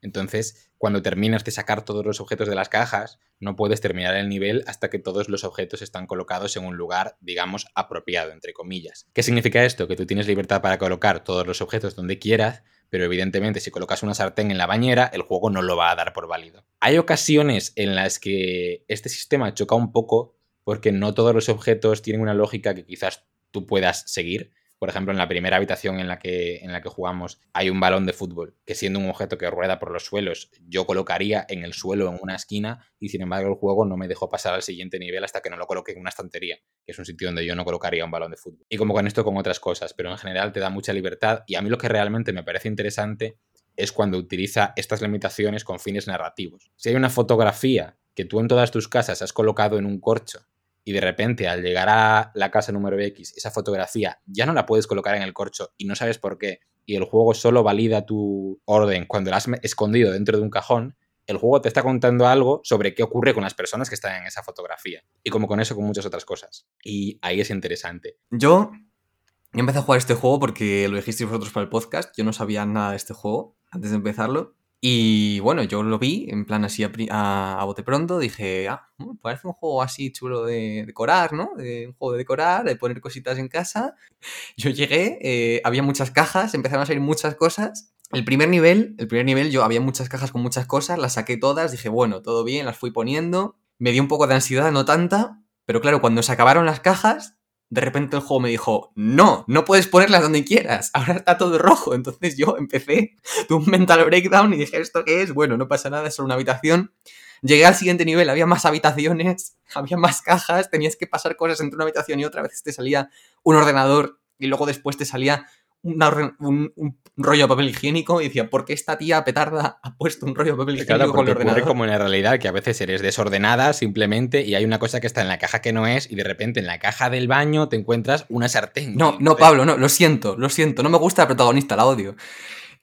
Entonces, cuando terminas de sacar todos los objetos de las cajas, no puedes terminar el nivel hasta que todos los objetos están colocados en un lugar, digamos, apropiado, entre comillas. ¿Qué significa esto? Que tú tienes libertad para colocar todos los objetos donde quieras, pero evidentemente si colocas una sartén en la bañera, el juego no lo va a dar por válido. Hay ocasiones en las que este sistema choca un poco porque no todos los objetos tienen una lógica que quizás tú puedas seguir. Por ejemplo, en la primera habitación en la, que, en la que jugamos hay un balón de fútbol que siendo un objeto que rueda por los suelos, yo colocaría en el suelo en una esquina y sin embargo el juego no me dejó pasar al siguiente nivel hasta que no lo coloqué en una estantería, que es un sitio donde yo no colocaría un balón de fútbol. Y como con esto con otras cosas, pero en general te da mucha libertad y a mí lo que realmente me parece interesante es cuando utiliza estas limitaciones con fines narrativos. Si hay una fotografía que tú en todas tus casas has colocado en un corcho y de repente al llegar a la casa número X, esa fotografía ya no la puedes colocar en el corcho y no sabes por qué, y el juego solo valida tu orden cuando la has escondido dentro de un cajón, el juego te está contando algo sobre qué ocurre con las personas que están en esa fotografía. Y como con eso, con muchas otras cosas. Y ahí es interesante. Yo, empecé a jugar este juego porque lo dijisteis vosotros para el podcast. Yo no sabía nada de este juego antes de empezarlo. Y bueno, yo lo vi en plan así a, bote pronto, dije, ah, mm, parece un juego así chulo de decorar, ¿no? Un juego de decorar, de poner cositas en casa. Yo llegué, eh, había muchas cajas, empezaron a salir muchas cosas. El primer nivel, el primer nivel yo había muchas cajas con muchas cosas, las saqué todas, dije, bueno, todo bien, las fui poniendo. Me dio un poco de ansiedad, no tanta, pero claro, cuando se acabaron las cajas, de repente el juego me dijo, no, no puedes ponerlas donde quieras, ahora está todo rojo. Entonces yo empecé, tuve un mental breakdown y dije, ¿esto qué es? Bueno, no pasa nada, es solo una habitación. Llegué al siguiente nivel, había más habitaciones, había más cajas, tenías que pasar cosas entre una habitación y otra, a veces te salía un ordenador y luego después te salía una un, un rollo de papel higiénico y decía, ¿por qué esta tía petarda ha puesto un rollo de papel higiénico Claro, con el ordenador? como en la realidad, que a veces eres desordenada simplemente y hay una cosa que está en la caja que no es y de repente en la caja del baño te encuentras una sartén. No, no, Pablo, no, lo siento, lo siento, no me gusta la protagonista, la odio.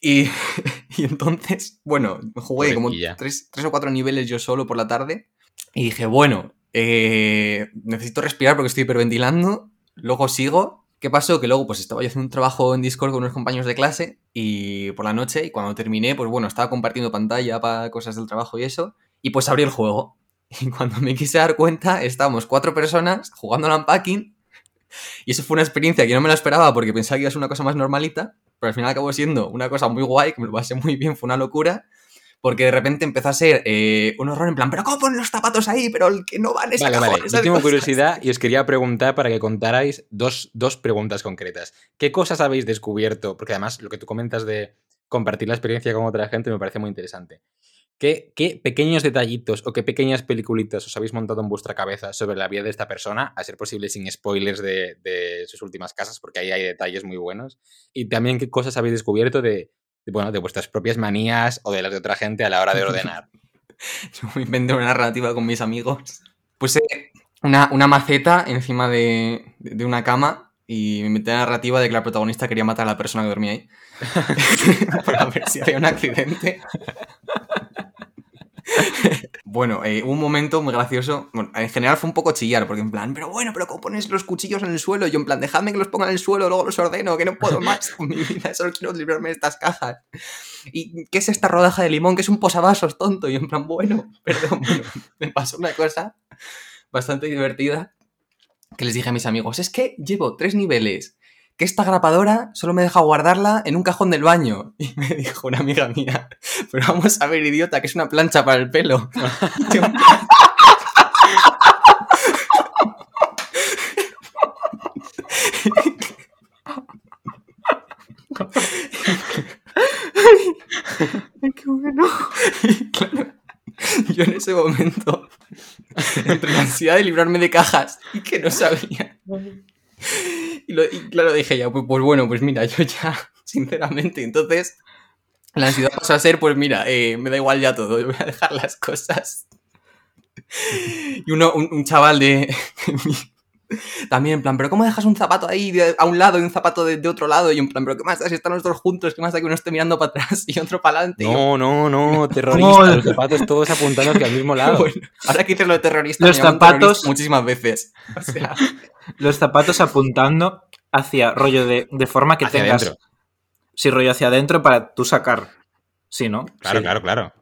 Y, y entonces, bueno, jugué como tres, tres o cuatro niveles yo solo por la tarde y dije, bueno, eh, necesito respirar porque estoy hiperventilando, luego sigo. ¿Qué pasó? Que luego pues estaba yo haciendo un trabajo en Discord con unos compañeros de clase y por la noche y cuando terminé, pues bueno, estaba compartiendo pantalla para cosas del trabajo y eso y pues abrí el juego. Y cuando me quise dar cuenta, estábamos cuatro personas jugando al unpacking y eso fue una experiencia que no me la esperaba porque pensaba que iba a ser una cosa más normalita, pero al final acabó siendo una cosa muy guay, que me lo pasé muy bien, fue una locura, porque de repente empezó a ser eh, un horror en plan, pero ¿cómo ponen los zapatos ahí? Pero el que no va en ese Vale, cajón, vale. Yo tengo cosas". curiosidad y os quería preguntar para que contarais dos, dos preguntas concretas. ¿Qué cosas habéis descubierto? Porque además lo que tú comentas de compartir la experiencia con otra gente me parece muy interesante. ¿Qué, qué pequeños detallitos o qué pequeñas peliculitas os habéis montado en vuestra cabeza sobre la vida de esta persona, a ser posible sin spoilers de, de sus últimas casas, porque ahí hay detalles muy buenos? Y también qué cosas habéis descubierto de, de, bueno, de vuestras propias manías o de las de otra gente a la hora de ordenar. Yo me inventé una narrativa con mis amigos. Puse una, una maceta encima de, de una cama y me inventé la narrativa de que la protagonista quería matar a la persona que dormía ahí. Para ver si había un accidente. Bueno, eh, un momento muy gracioso. En general fue un poco chillar, porque en plan, pero bueno, pero ¿cómo pones los cuchillos en el suelo? Y yo en plan, dejadme que los ponga en el suelo, luego los ordeno, que no puedo más con mi vida, solo quiero librarme de estas cajas. ¿Y qué es esta rodaja de limón? Que es un posavasos, tonto. Y en plan, bueno, perdón, bueno, me pasó una cosa bastante divertida que les dije a mis amigos, es que llevo tres niveles, que esta grapadora solo me deja guardarla en un cajón del baño. Y me dijo una amiga mía, pero vamos a ver, idiota, que es una plancha para el pelo. Qué bueno. claro, yo en ese momento, entre la ansiedad de librarme de cajas y que no sabía. Y, lo- claro, dije ya, pues, pues bueno, pues mira, yo ya, sinceramente, entonces la ansiedad pasó a ser, pues mira, eh, me da igual ya todo, yo voy a dejar las cosas. Y uno, un, un chaval de... También en plan, pero ¿cómo dejas un zapato ahí de- a un lado y un zapato de, de otro lado? Y en plan, pero ¿qué más da si están los dos juntos? ¿Qué más da que uno esté mirando para atrás y otro para adelante? No, no, no, terrorista, los zapatos todos apuntando hacia el mismo lado. Bueno, ahora que dices lo de terrorista, Los me zapatos- terrorista muchísimas veces. O sea, Los zapatos apuntando hacia rollo de, de forma que Hacia tengas. adentro. Sí, rollo hacia adentro para tú sacar. Sí, ¿no? Claro, Sí. claro, claro.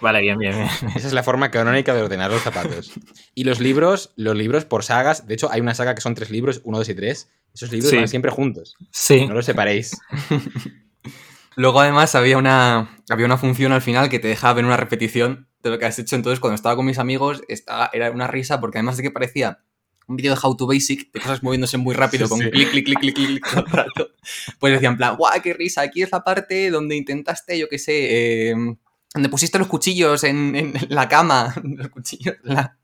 Vale, bien, bien, bien. Esa es la forma canónica de ordenar los zapatos. Y los libros, los libros por sagas, de hecho hay una saga que son tres libros, uno, dos y tres. Esos libros Sí. van siempre juntos. Sí. No los separéis. luego además había una, había una función al final que te dejaba ver una repetición de lo que has hecho. Entonces, cuando estaba con mis amigos, estaba, era una risa porque además de que parecía un vídeo de How to Basic, de cosas moviéndose muy rápido, con Sí. clic, clic, clic, clic, clic todo el rato, pues decían, en plan, guau, qué risa, aquí es la parte donde intentaste, yo qué sé, eh, donde pusiste los cuchillos en, en la cama, los cuchillos,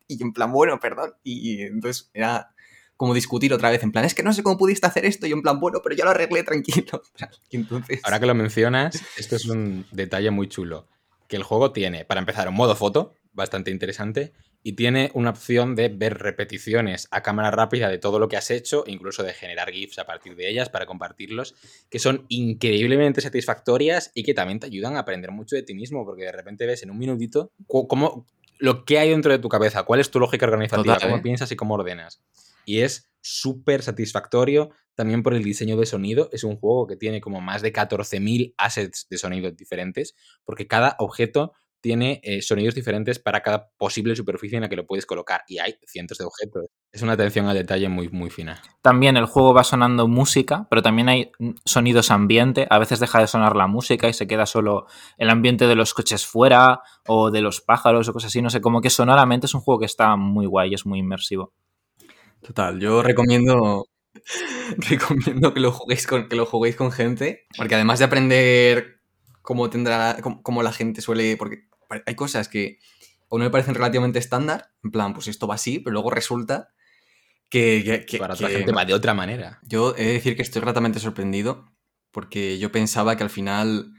y en plan, bueno, perdón, y, entonces era como discutir otra vez, en plan, es que no sé cómo pudiste hacer esto, y en plan, bueno, pero ya lo arreglé tranquilo. Entonces... Ahora que lo mencionas, esto es un detalle muy chulo. Que el juego tiene, para empezar, un modo foto, bastante interesante, y tiene una opción de ver repeticiones a cámara rápida de todo lo que has hecho, incluso de generar GIFs a partir de ellas para compartirlos, que son increíblemente satisfactorias y que también te ayudan a aprender mucho de ti mismo, porque de repente ves en un minutito cómo, lo que hay dentro de tu cabeza, cuál es tu lógica organizativa, Total, cómo ¿eh? piensas y cómo ordenas. Y es súper satisfactorio también por el diseño de sonido. Es un juego que tiene como más de 14.000 assets de sonido diferentes, porque cada objeto tiene eh, sonidos diferentes para cada posible superficie en la que lo puedes colocar. Y hay cientos de objetos. Es una atención al detalle muy, muy fina. También el juego va sonando música, pero también hay sonidos ambiente. A veces deja de sonar la música y se queda solo el ambiente de los coches fuera o de los pájaros o cosas así. No sé, como que sonoramente es un juego que está muy guay, es muy inmersivo. Total, yo recomiendo, recomiendo que lo juguéis con, que lo juguéis con gente, porque además de aprender cómo tendrá, cómo, cómo la gente suele, porque hay cosas que a uno me parecen relativamente estándar, en plan, pues esto va así, pero luego resulta que, que- que- Para otra que- gente va de otra manera. yo he de decir que estoy gratamente sorprendido porque yo pensaba que al final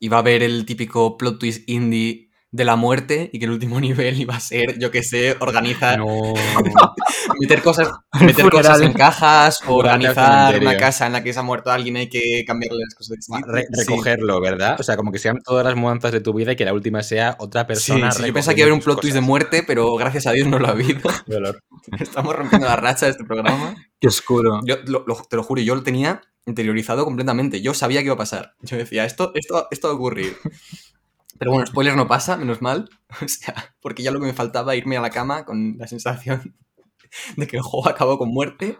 iba a haber el típico plot twist indie de la muerte y que el último nivel iba a ser, yo que sé, organizar, No. meter cosas, meter cosas en cajas o organizar una casa en la que se ha muerto alguien y hay que cambiarle las cosas. Re- Sí. recogerlo, ¿verdad? O sea, como que sean todas las mudanzas de tu vida y que la última sea otra Sí, persona. sí, yo pensaba que iba a haber un plot twist de muerte, pero gracias a Dios no lo ha habido. Estamos rompiendo la racha de este programa. Qué oscuro. Yo lo- lo- te lo juro, yo lo tenía interiorizado completamente. Yo sabía que iba a pasar. Yo decía, esto, esto, esto va a ocurrir. Pero bueno, spoiler no pasa, menos mal. O sea, porque ya lo que me faltaba irme a la cama con la sensación de que el juego acabó con muerte.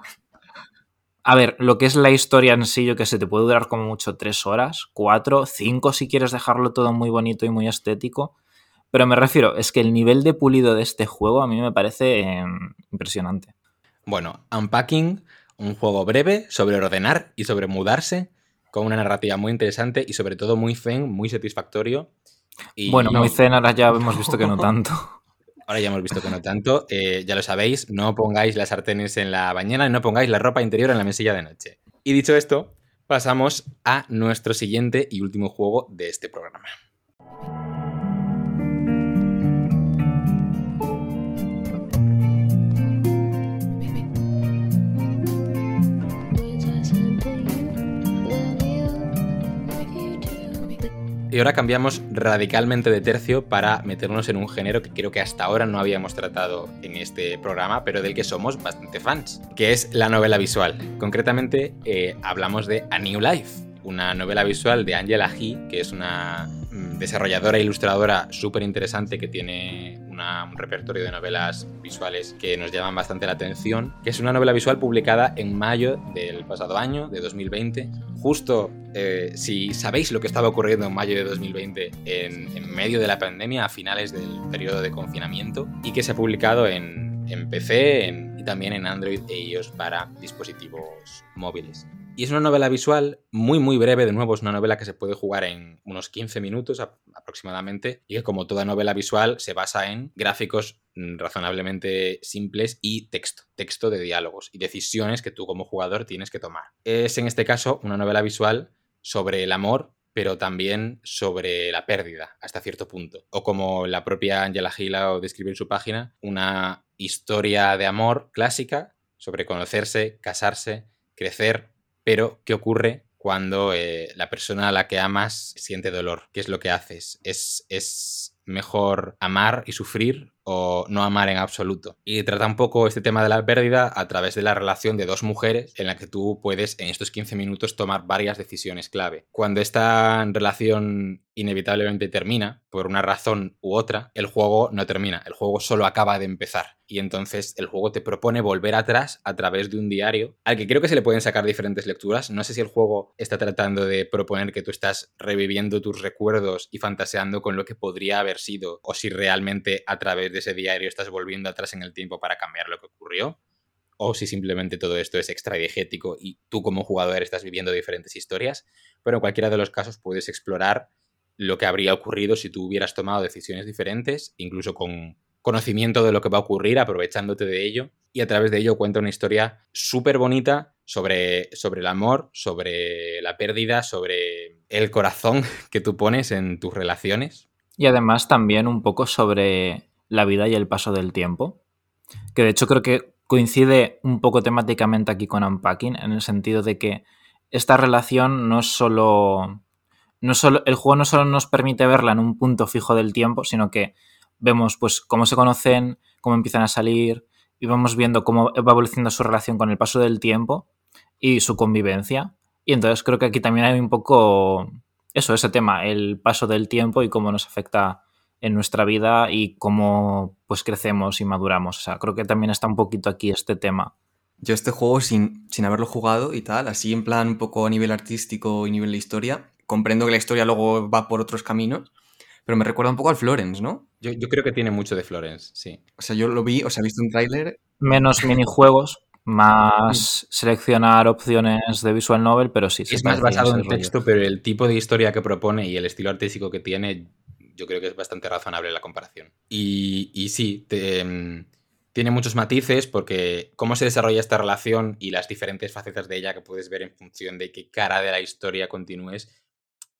A ver, lo que es la historia en sí, yo que sé, te puede durar como mucho tres horas, cuatro, cinco si quieres dejarlo todo muy bonito y muy estético. Pero me refiero, es que el nivel de pulido de este juego a mí me parece eh, impresionante. Bueno, Unpacking, un juego breve sobre ordenar y sobre mudarse, con una narrativa muy interesante y sobre todo muy zen, muy satisfactorio. Y Bueno, muy zen, ahora ya hemos visto que no tanto. ahora ya hemos visto que no tanto. eh, ya lo sabéis, no pongáis las sartenes en la bañera y no pongáis la ropa interior en la mesilla de noche. Y dicho esto, pasamos a nuestro siguiente y último juego de este programa. Y ahora cambiamos radicalmente de tercio para meternos en un género que creo que hasta ahora no habíamos tratado en este programa, pero del que somos bastante fans, que es la novela visual. Concretamente, eh, hablamos de A New Life, una novela visual de Angela He, que es una mm, desarrolladora e ilustradora súper interesante que tiene un repertorio de novelas visuales que nos llaman bastante la atención, que es una novela visual publicada en mayo del pasado año, de 2020, justo eh, si sabéis lo que estaba ocurriendo en mayo de 2020 en, medio de la pandemia, a finales del periodo de confinamiento, y que se ha publicado en, en PC y también en Android e iOS para dispositivos móviles. Y es una novela visual muy muy breve, de nuevo es una novela que se puede jugar en unos 15 minutos aproximadamente y que como toda novela visual se basa en gráficos mm, razonablemente simples y texto, texto de diálogos y decisiones que tú como jugador tienes que tomar. Es en este caso una novela visual sobre el amor pero también sobre la pérdida hasta cierto punto. O como la propia Angela Gila describe en su página, una historia de amor clásica sobre conocerse, casarse, crecer, pero ¿qué ocurre cuando eh, la persona a la que amas siente dolor? ¿Qué es lo que haces? ¿Es, ¿Es mejor amar y sufrir o no amar en absoluto? Y trata un poco este tema de la pérdida a través de la relación de dos mujeres en la que tú puedes en estos 15 minutos tomar varias decisiones clave. Cuando esta relación inevitablemente termina, por una razón u otra, el juego no termina, el juego solo acaba de empezar. Y entonces el juego te propone volver atrás a través de un diario, al que creo que se le pueden sacar diferentes lecturas. No sé si el juego está tratando de proponer que tú estás reviviendo tus recuerdos y fantaseando con lo que podría haber sido, o si realmente a través de ese diario estás volviendo atrás en el tiempo para cambiar lo que ocurrió o si simplemente todo esto es extradiegético y tú como jugador estás viviendo diferentes historias, pero en cualquiera de los casos puedes explorar lo que habría ocurrido si tú hubieras tomado decisiones diferentes, incluso con conocimiento de lo que va a ocurrir, aprovechándote de ello, y a través de ello cuenta una historia súper bonita sobre, sobre el amor, sobre la pérdida, sobre el corazón que tú pones en tus relaciones. Y además también un poco sobre la vida y el paso del tiempo. Que de hecho creo que coincide un poco temáticamente aquí con Unpacking, en el sentido de que esta relación no es solo. No solo el juego no solo nos permite verla en un punto fijo del tiempo, sino que vemos pues cómo se conocen, cómo empiezan a salir, y vamos viendo cómo va evolucionando su relación con el paso del tiempo y su convivencia. Y entonces creo que aquí también hay un poco eso, ese tema, el paso del tiempo y cómo nos afecta en nuestra vida y cómo pues crecemos y maduramos. O creo que también está un poquito aquí este tema. Yo este juego, sin, sin haberlo jugado y tal, así en plan un poco a nivel artístico y nivel de historia, comprendo que la historia luego va por otros caminos, pero me recuerda un poco al Florence, ¿no? Yo, yo creo que tiene mucho de Florence, sí. O sea, yo lo vi, o sea, he visto un tráiler Menos minijuegos, más seleccionar opciones de visual novel, pero sí. es más basado en rollo. texto, pero el tipo de historia que propone y el estilo artístico que tiene, yo creo que es bastante razonable la comparación. Y, y sí, te, mm, Tiene muchos matices porque cómo se desarrolla esta relación y las diferentes facetas de ella que puedes ver en función de qué cara de la historia continúes,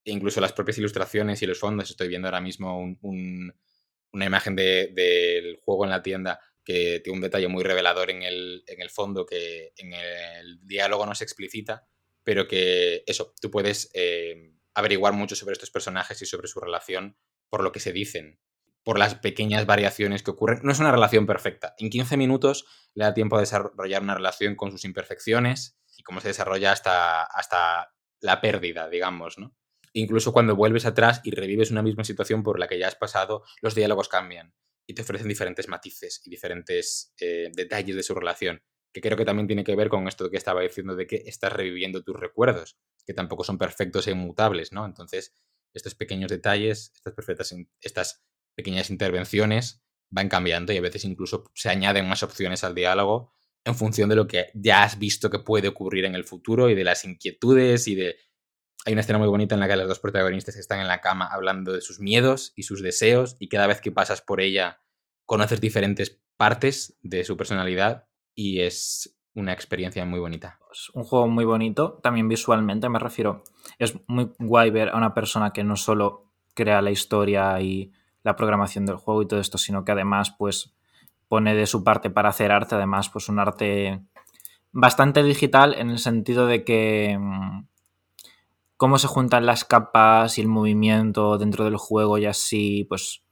incluso las propias ilustraciones y los fondos. Estoy viendo ahora mismo una imagen del juego en la tienda que tiene un detalle muy revelador en el, fondo que en el diálogo no se explicita, pero que eso, tú puedes eh, averiguar mucho sobre estos personajes y sobre su relación por lo que se dicen, por las pequeñas variaciones que ocurren. No es una relación perfecta. En 15 minutos le da tiempo a desarrollar una relación con sus imperfecciones y cómo se desarrolla hasta, hasta la pérdida, digamos, ¿no? Incluso cuando vuelves atrás y revives una misma situación por la que ya has pasado, los diálogos cambian y te ofrecen diferentes matices y diferentes eh, detalles de su relación, que creo que también tiene que ver con esto que estaba diciendo de que estás reviviendo tus recuerdos, que tampoco son perfectos e inmutables, ¿no? Entonces, estos pequeños detalles, estas, perfectas, estas pequeñas intervenciones van cambiando y a veces incluso se añaden más opciones al diálogo en función de lo que ya has visto que puede ocurrir en el futuro y de las inquietudes y de... Hay una escena muy bonita en la que los dos protagonistas están en la cama hablando de sus miedos y sus deseos y cada vez que pasas por ella conoces diferentes partes de su personalidad y es una experiencia muy bonita. Es un juego muy bonito, también visualmente me refiero. Es muy guay ver a una persona que no solo crea la historia y la programación del juego y todo esto, sino que además pues pone de su parte para hacer arte, además pues un arte bastante digital en el sentido de que mm, cómo se juntan las capas y el movimiento dentro del juego y así, pues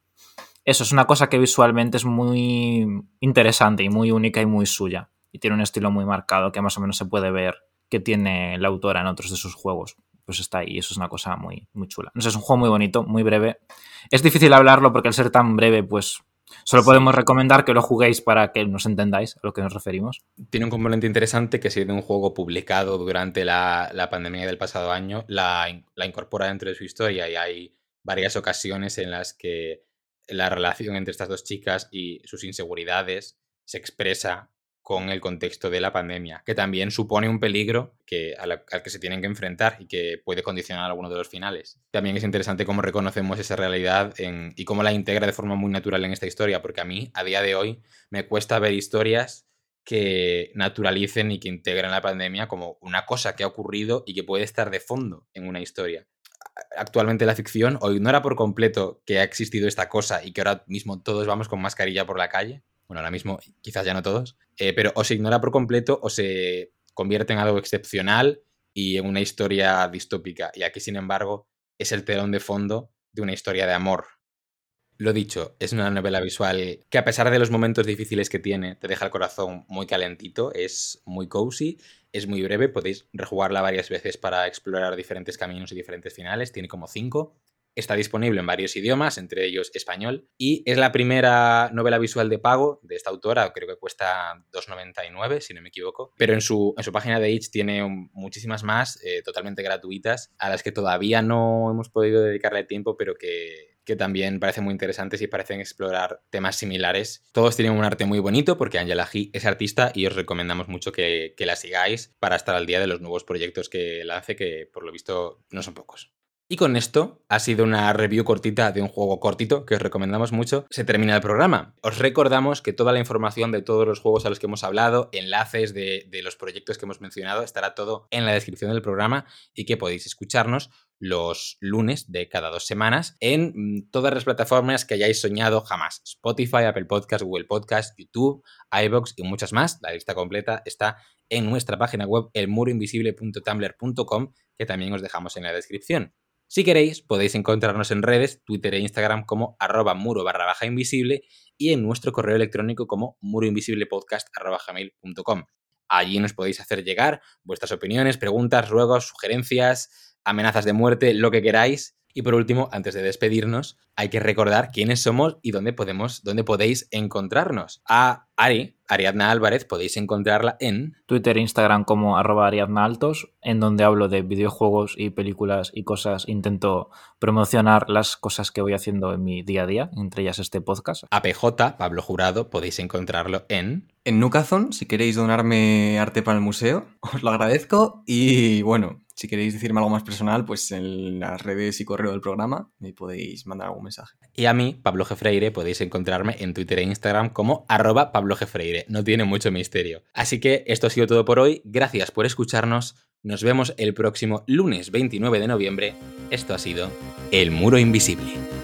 eso es una cosa que visualmente es muy interesante y muy única y muy suya. Y tiene un estilo muy marcado que más o menos se puede ver que tiene la autora en otros de sus juegos pues está ahí. Eso es una cosa muy, muy chula. No sé, es un juego muy bonito, muy breve. Es difícil hablarlo porque al ser tan breve, pues solo podemos recomendar que lo juguéis para que nos entendáis a lo que nos referimos. Tiene un componente interesante que siendo un juego publicado durante la, pandemia del pasado año, la, la incorpora dentro de su historia y hay varias ocasiones en las que la relación entre estas dos chicas y sus inseguridades se expresa con el contexto de la pandemia, que también supone un peligro que, al, que se tienen que enfrentar y que puede condicionar algunos de los finales. También es interesante cómo reconocemos esa realidad y cómo la integra de forma muy natural en esta historia, porque a mí, a día de hoy, me cuesta ver historias que naturalicen y que integren la pandemia como una cosa que ha ocurrido y que puede estar de fondo en una historia. Actualmente la ficción o ignora por completo que ha existido esta cosa y que ahora mismo todos vamos con mascarilla por la calle, bueno, ahora mismo quizás ya no todos, eh, pero o se ignora por completo o se convierte en algo excepcional y en una historia distópica. Y aquí, sin embargo, es el telón de fondo de una historia de amor. Lo dicho, es una novela visual que a pesar de los momentos difíciles que tiene, te deja el corazón muy calentito, es muy cozy, es muy breve, podéis rejugarla varias veces para explorar diferentes caminos y diferentes finales, tiene como cinco. Está disponible en varios idiomas, entre ellos español, y es la primera novela visual de pago de esta autora, creo que cuesta 2,99 si no me equivoco, pero en su, en su página de Itch tiene muchísimas más eh, totalmente gratuitas a las que todavía no hemos podido dedicarle tiempo, pero que, que también parecen muy interesantes y parecen explorar temas similares. Todos tienen un arte muy bonito porque Angela He es artista y os recomendamos mucho que, que, la sigáis para estar al día de los nuevos proyectos que lance, que por lo visto no son pocos. Y con esto ha sido una review cortita de un juego cortito que os recomendamos mucho. Se termina el programa. Os recordamos que toda la información de todos los juegos a los que hemos hablado, enlaces de, los proyectos que hemos mencionado, estará todo en la descripción del programa y que podéis escucharnos los lunes de cada dos semanas en mm, todas las plataformas que hayáis soñado jamás. Spotify, Apple Podcast, Google Podcast, YouTube, iBox y muchas más. La lista completa está en nuestra página web elmuroinvisible.tumblr.com que también os dejamos en la descripción. Si queréis, podéis encontrarnos en redes, Twitter e Instagram como arroba muro barra invisible y en nuestro correo electrónico como muroinvisiblepodcast.com. Allí nos podéis hacer llegar vuestras opiniones, preguntas, ruegos, sugerencias, amenazas de muerte, lo que queráis. Y por último, antes de despedirnos, hay que recordar quiénes somos y dónde podemos, dónde podéis encontrarnos. A Ari, Ariadna Álvarez, podéis encontrarla en Twitter e Instagram como arroba Ariadna Altos, en donde hablo de videojuegos y películas y cosas. Intento promocionar las cosas que voy haciendo en mi día a día, entre ellas este podcast. A PJ, Pablo Jurado, podéis encontrarlo en en Nukazon, si queréis donarme arte para el museo, os lo agradezco. Y bueno, Si queréis decirme algo más personal, pues en las redes y correo del programa me podéis mandar algún mensaje. Y a mí, Pablo Gefreire, podéis encontrarme en Twitter e Instagram como arroba Pablo Gefreire. No tiene mucho misterio. Así que esto ha sido todo por hoy. Gracias por escucharnos. Nos vemos el próximo lunes 29 de noviembre. Esto ha sido El Muro Invisible.